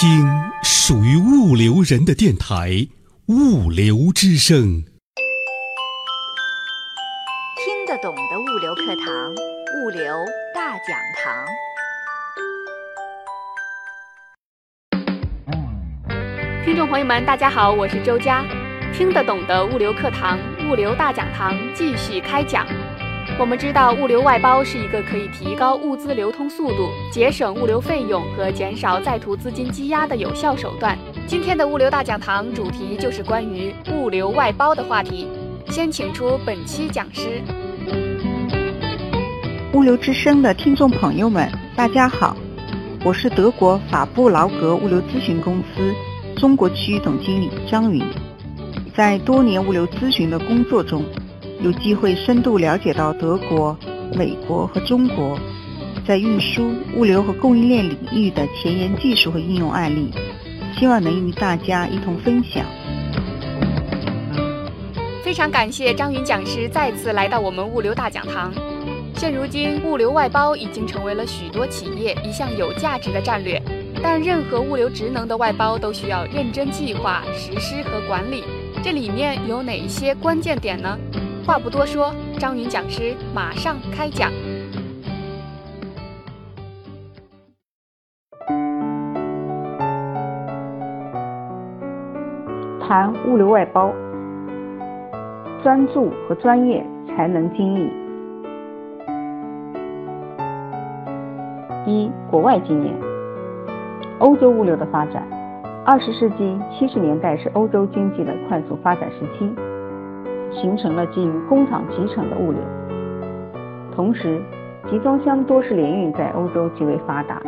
听属于物流人的电台《物流之声》，听得懂的物流课堂，物流大讲堂。听众朋友们，大家好，我是周佳。听得懂的物流课堂，物流大讲堂继续开讲。我们知道，物流外包是一个可以提高物资流通速度、节省物流费用和减少在途资金积压的有效手段。今天的物流大讲堂主题就是关于物流外包的话题。先请出本期讲师。物流之声的听众朋友们，大家好，我是德国法布劳格物流咨询公司中国区总经理张云。在多年物流咨询的工作中，有机会深度了解到德国、美国和中国在运输、物流和供应链领域的前沿技术和应用案例，希望能与大家一同分享。非常感谢张云讲师再次来到我们物流大讲堂。现如今，物流外包已经成为了许多企业一项有价值的战略，但任何物流职能的外包都需要认真计划、实施和管理。这里面有哪些关键点呢？话不多说，张云讲师马上开讲。谈物流外包，专注和专业才能精益。一、国外经验，欧洲物流的发展。二十世纪七十年代是欧洲经济的快速发展时期。形成了基于工厂集成的物流，同时集装箱多式联运在欧洲极为发达，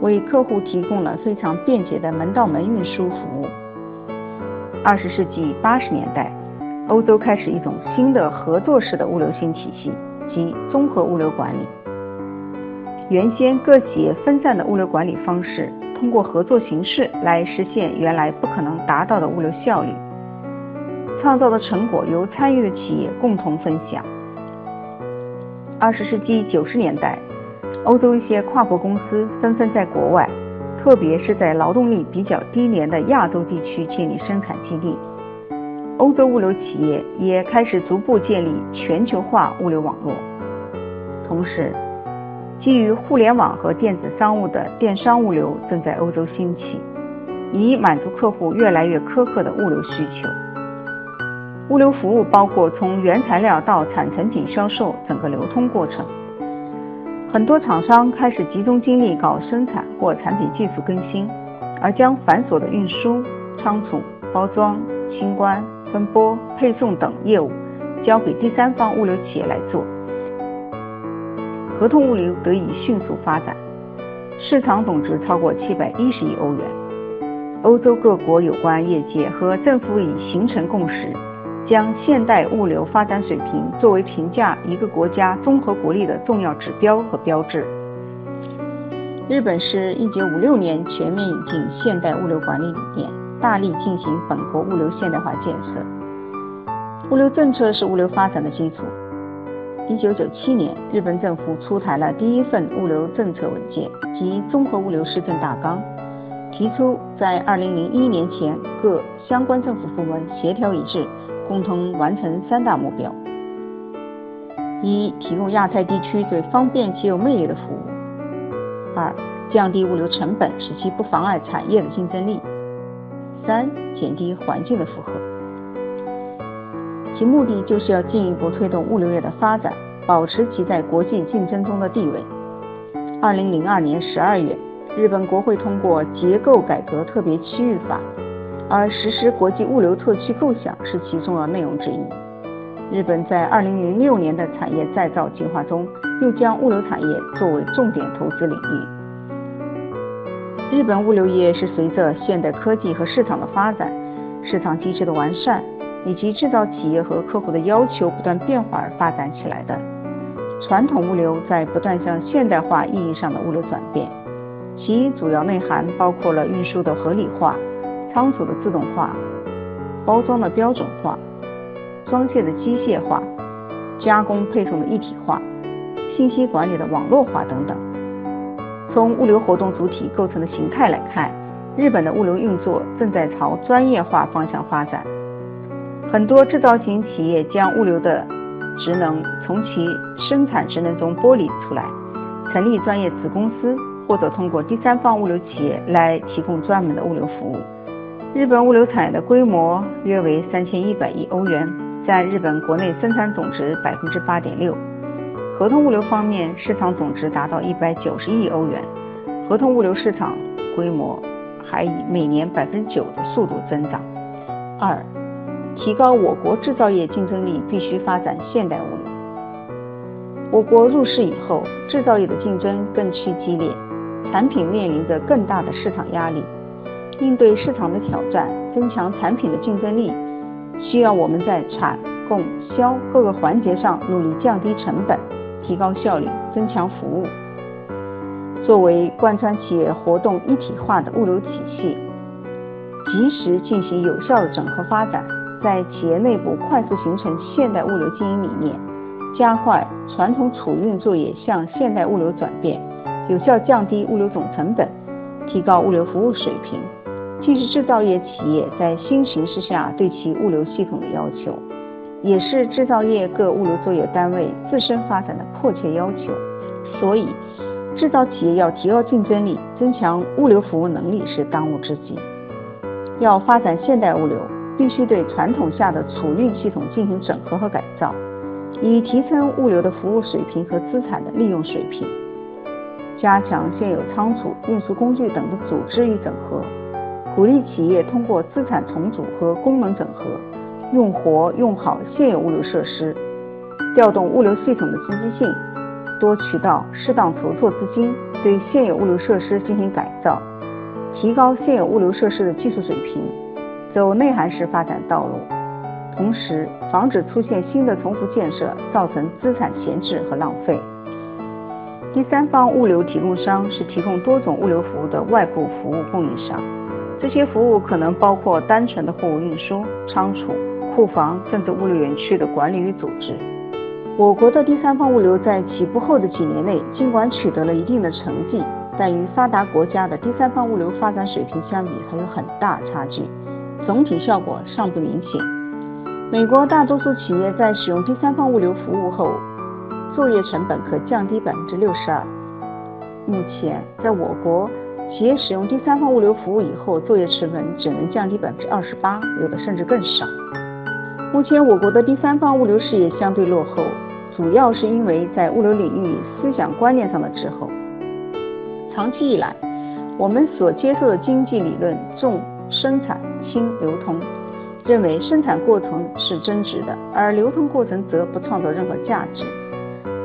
为客户提供了非常便捷的门到门运输服务。二十世纪八十年代，欧洲开始一种新的合作式的物流新体系，即综合物流管理。原先各企业分散的物流管理方式，通过合作形式来实现原来不可能达到的物流效率。创造的成果由参与的企业共同分享。二十世纪九十年代，欧洲一些跨国公司纷纷在国外，特别是在劳动力比较低廉的亚洲地区建立生产基地。欧洲物流企业也开始逐步建立全球化物流网络。同时，基于互联网和电子商务的电商物流正在欧洲兴起，以满足客户越来越苛刻的物流需求。物流服务包括从原材料到产成品销售整个流通过程。很多厂商开始集中精力搞生产或产品技术更新，而将繁琐的运输、仓储、包装、清关、分拨、配送等业务交给第三方物流企业来做。合同物流得以迅速发展，市场总值超过七百一十亿欧元。欧洲各国有关业界和政府已形成共识。将现代物流发展水平作为评价一个国家综合国力的重要指标和标志。日本是一九五六年全面引进现代物流管理理念，大力进行本国物流现代化建设。物流政策是物流发展的基础。一九九七年，日本政府出台了第一份物流政策文件及综合物流施政大纲，提出在二零零一年前各相关政府部门协调一致。共同完成三大目标：一、提供亚太地区最方便且有魅力的服务；二、降低物流成本，使其不妨碍产业的竞争力；三、减低环境的负荷。其目的就是要进一步推动物流业的发展，保持其在国际竞争中的地位。二零零二年十二月，日本国会通过《结构改革特别区域法》。而实施国际物流特区构想是其重要内容之一。日本在2006年的产业再造计划中，又将物流产业作为重点投资领域。日本物流业是随着现代科技和市场的发展、市场机制的完善以及制造企业和客户的要求不断变化而发展起来的。传统物流在不断向现代化意义上的物流转变，其主要内涵包括了运输的合理化。仓储的自动化、包装的标准化、装卸的机械化、加工配送的一体化、信息管理的网络化等等。从物流活动主体构成的形态来看，日本的物流运作正在朝专业化方向发展。很多制造型企业将物流的职能从其生产职能中剥离出来，成立专业子公司，或者通过第三方物流企业来提供专门的物流服务。日本物流产业的规模约为三千一百亿欧元，占日本国内生产总值百分之八点六。合同物流方面，市场总值达到一百九十亿欧元，合同物流市场规模还以每年百分之九的速度增长。二、提高我国制造业竞争力，必须发展现代物流。我国入世以后，制造业的竞争更趋激烈，产品面临着更大的市场压力。应对市场的挑战，增强产品的竞争力，需要我们在产、供、销各个环节上努力降低成本。提高效率，增强服务。作为贯穿企业活动一体化的物流体系，及时进行有效的整合发展，在企业内部快速形成现代物流经营理念，加快传统储运作业向现代物流转变，有效降低物流总成本，提高物流服务水平，既是制造业企业在新形势下对其物流系统的要求。也是制造业各物流作业单位自身发展的迫切要求，所以制造企业要提高竞争力、增强物流服务能力是当务之急。要发展现代物流，必须对传统下的储运系统进行整合和改造，以提升物流的服务水平和资产的利用水平，加强现有仓储、运输工具等的组织与整合，鼓励企业通过资产重组和功能整合。用活用好现有物流设施，调动物流系统的积极性，多渠道适当筹措资金，对现有物流设施进行改造，提高现有物流设施的技术水平，走内涵式发展道路。同时，防止出现新的重复建设，造成资产闲置和浪费。第三方物流提供商是提供多种物流服务的外部服务供应商，这些服务可能包括单纯的货物运输、仓储。库房甚至物流园区的管理与组织。我国的第三方物流在起步后的几年内，尽管取得了一定的成绩，但与发达国家的第三方物流发展水平相比，还有很大差距，总体效果尚不明显。美国大多数企业在使用第三方物流服务后，作业成本可降低百分之六十二。目前，在我国，企业使用第三方物流服务以后，作业成本只能降低百分之二十八，有的甚至更少。目前我国的第三方物流事业相对落后，主要是因为在物流领域思想观念上的滞后。长期以来，我们所接受的经济理论重生产轻流通，认为生产过程是增值的，而流通过程则不创造任何价值。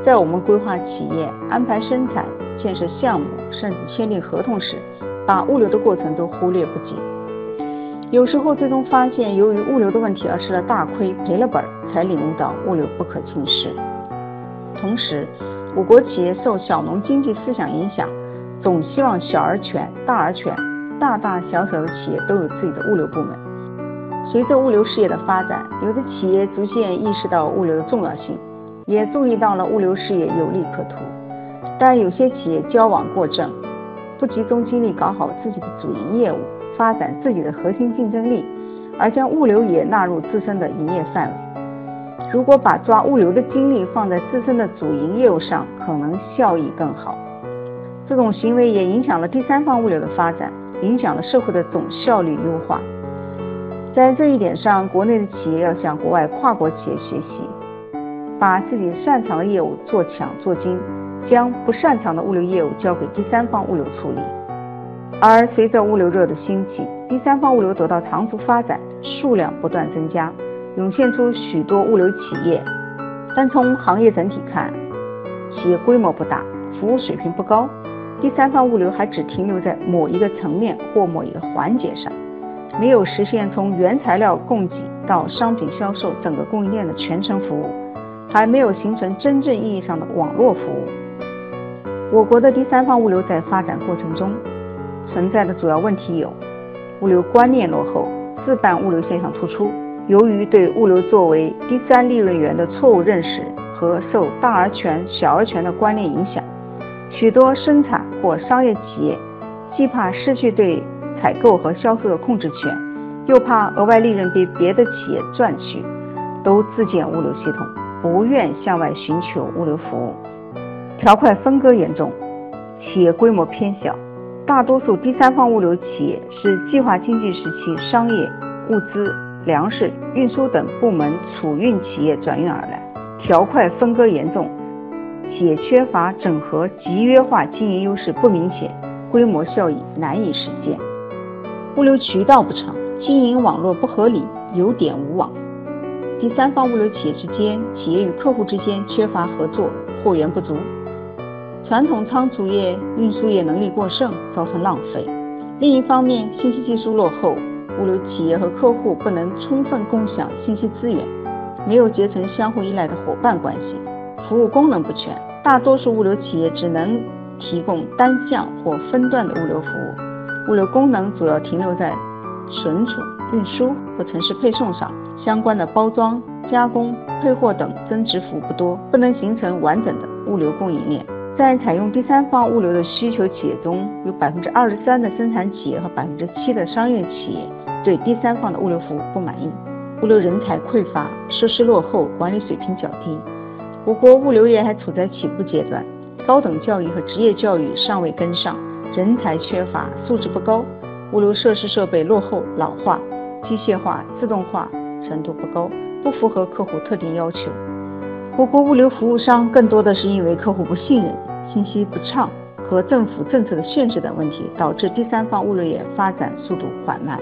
在我们规划企业、安排生产、建设项目，甚至签订合同时，把物流的过程都忽略不计。有时候最终发现，由于物流的问题而吃了大亏，赔了本，才领悟到物流不可轻视。同时，我国企业受小农经济思想影响，总希望小而全、大而全，大大小小的企业都有自己的物流部门。随着物流事业的发展，有的企业逐渐意识到物流的重要性，也注意到了物流事业有利可图。但有些企业交往过正，不集中精力搞好自己的主营业务。发展自己的核心竞争力，而将物流也纳入自身的营业范围。如果把抓物流的精力放在自身的主营业务上，可能效益更好。这种行为也影响了第三方物流的发展，影响了社会的总效率优化。在这一点上，国内的企业要向国外跨国企业学习，把自己擅长的业务做强做精，将不擅长的物流业务交给第三方物流处理。而随着物流热的兴起，第三方物流得到长足发展，数量不断增加，涌现出许多物流企业。但从行业整体看，企业规模不大，服务水平不高，第三方物流还只停留在某一个层面或某一个环节上，没有实现从原材料供给到商品销售整个供应链的全程服务，还没有形成真正意义上的网络服务。我国的第三方物流在发展过程中，存在的主要问题有：物流观念落后，自办物流现象突出。由于对物流作为第三利润源的错误认识和受大而全、小而全的观念影响，许多生产或商业企业既怕失去对采购和销售的控制权，又怕额外利润被别的企业赚去，都自建物流系统，不愿向外寻求物流服务。条块分割严重，企业规模偏小，大多数第三方物流企业是计划经济时期商业物资、粮食运输等部门储运企业转运而来，条块分割严重。企业缺乏整合集约化经营优势不明显，规模效益难以实现。物流渠道不畅，经营网络不合理，有点无网。第三方物流企业之间，企业与客户之间缺乏合作，货源不足。传统仓储业、运输业能力过剩，造成浪费。另一方面，信息技术落后，物流企业和客户不能充分共享信息资源，没有结成相互依赖的伙伴关系。服务功能不全，大多数物流企业只能提供单向或分段的物流服务，物流功能主要停留在存储、运输和城市配送上，相关的包装、加工、配货等增值服务不多，不能形成完整的物流供应链。在采用第三方物流的需求企业中，有百分之二十三的生产企业和百分之七的商业企业对第三方的物流服务不满意。物流人才匮乏，设施落后，管理水平较低。我国物流业还处在起步阶段，高等教育和职业教育尚未跟上，人才缺乏，素质不高，物流设施设备落后老化，机械化、自动化程度不高，不符合客户特定要求。我国物流服务商更多的是因为客户不信任、信息不畅和政府政策的限制等问题，导致第三方物流业发展速度缓慢。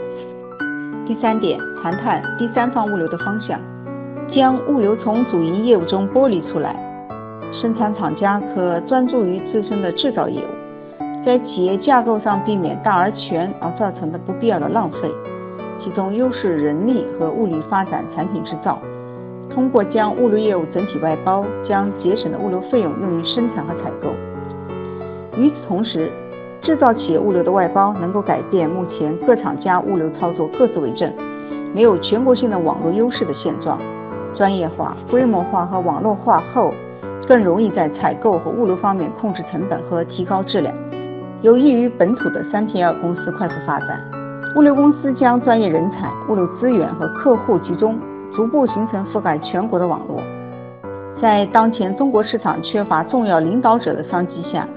第三点，谈谈第三方物流的方向。将物流从主营业务中剥离出来，生产厂家可专注于自身的制造业务，在企业架构上避免大而全而造成的不必要的浪费，集中优势人力和物力发展产品制造。通过将物流业务整体外包，将节省的物流费用用于生产和采购。与此同时，制造企业物流的外包能够改变目前各厂家物流操作各自为政、没有全国性的网络优势的现状。专业化、规模化和网络化后，更容易在采购和物流方面控制成本和提高质量，有益于本土的三 PL 公司快速发展。物流公司将专业人才、物流资源和客户集中，逐步形成覆盖全国的网络。在当前中国市场缺乏重要领导者的商机下，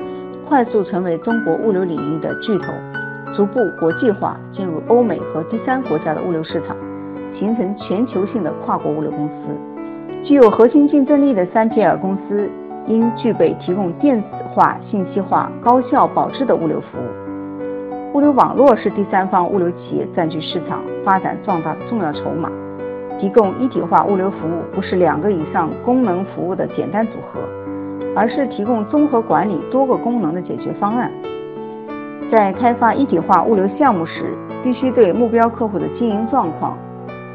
快速成为中国物流领域的巨头，逐步国际化，进入欧美和第三国家的物流市场。形成全球性的跨国物流公司，具有核心竞争力的三 PL 公司应具备提供电子化、信息化、高效保质的物流服务。物流网络是第三方物流企业占据市场、发展壮大的重要筹码。提供一体化物流服务不是两个以上功能服务的简单组合，而是提供综合管理多个功能的解决方案。在开发一体化物流项目时，必须对目标客户的经营状况。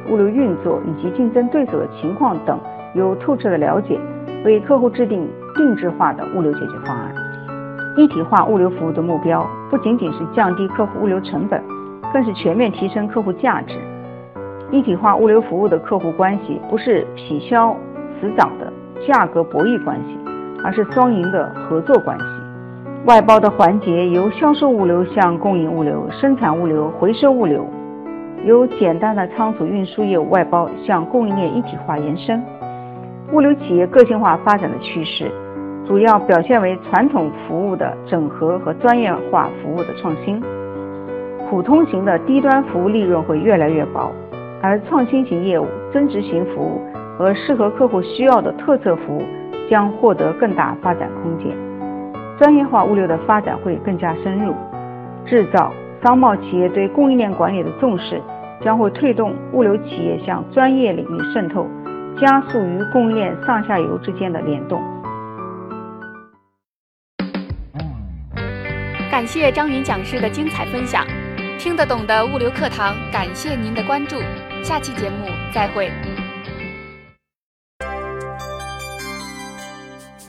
物流运作以及竞争对手的情况等有透彻的了解，为客户制定定制化的物流解决方案。一体化物流服务的目标不仅仅是降低客户物流成本，更是全面提升客户价值。一体化物流服务的客户关系不是匹销死涨的价格博弈关系，而是双赢的合作关系。外包的环节由销售物流向供应物流、生产物流、回收物流。由简单的仓储运输业务外包向供应链一体化延伸，物流企业个性化发展的趋势，主要表现为传统服务的整合和专业化服务的创新。普通型的低端服务利润会越来越薄，而创新型业务、增值型服务和适合客户需要的特色服务将获得更大发展空间。专业化物流的发展会更加深入，制造、商贸企业对供应链管理的重视。将会推动物流企业向专业领域渗透，加速与供应链上下游之间的联动。感谢张云讲师的精彩分享，听得懂的物流课堂，感谢您的关注，下期节目再会。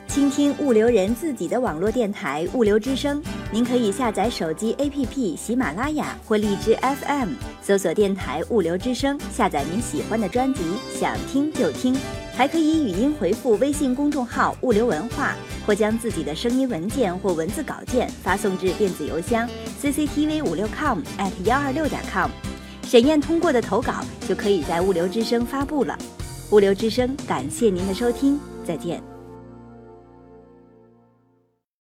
倾听物流人自己的网络电台《物流之声》，您可以下载手机 APP 喜马拉雅或荔枝 FM，搜索电台《物流之声》，下载您喜欢的专辑，想听就听。还可以语音回复微信公众号“物流文化”，或将自己的声音文件或文字稿件发送至电子邮箱 cctv 五六 com at 幺二六点 com。审验通过的投稿就可以在物流之声发布了。物流之声，感谢您的收听，再见。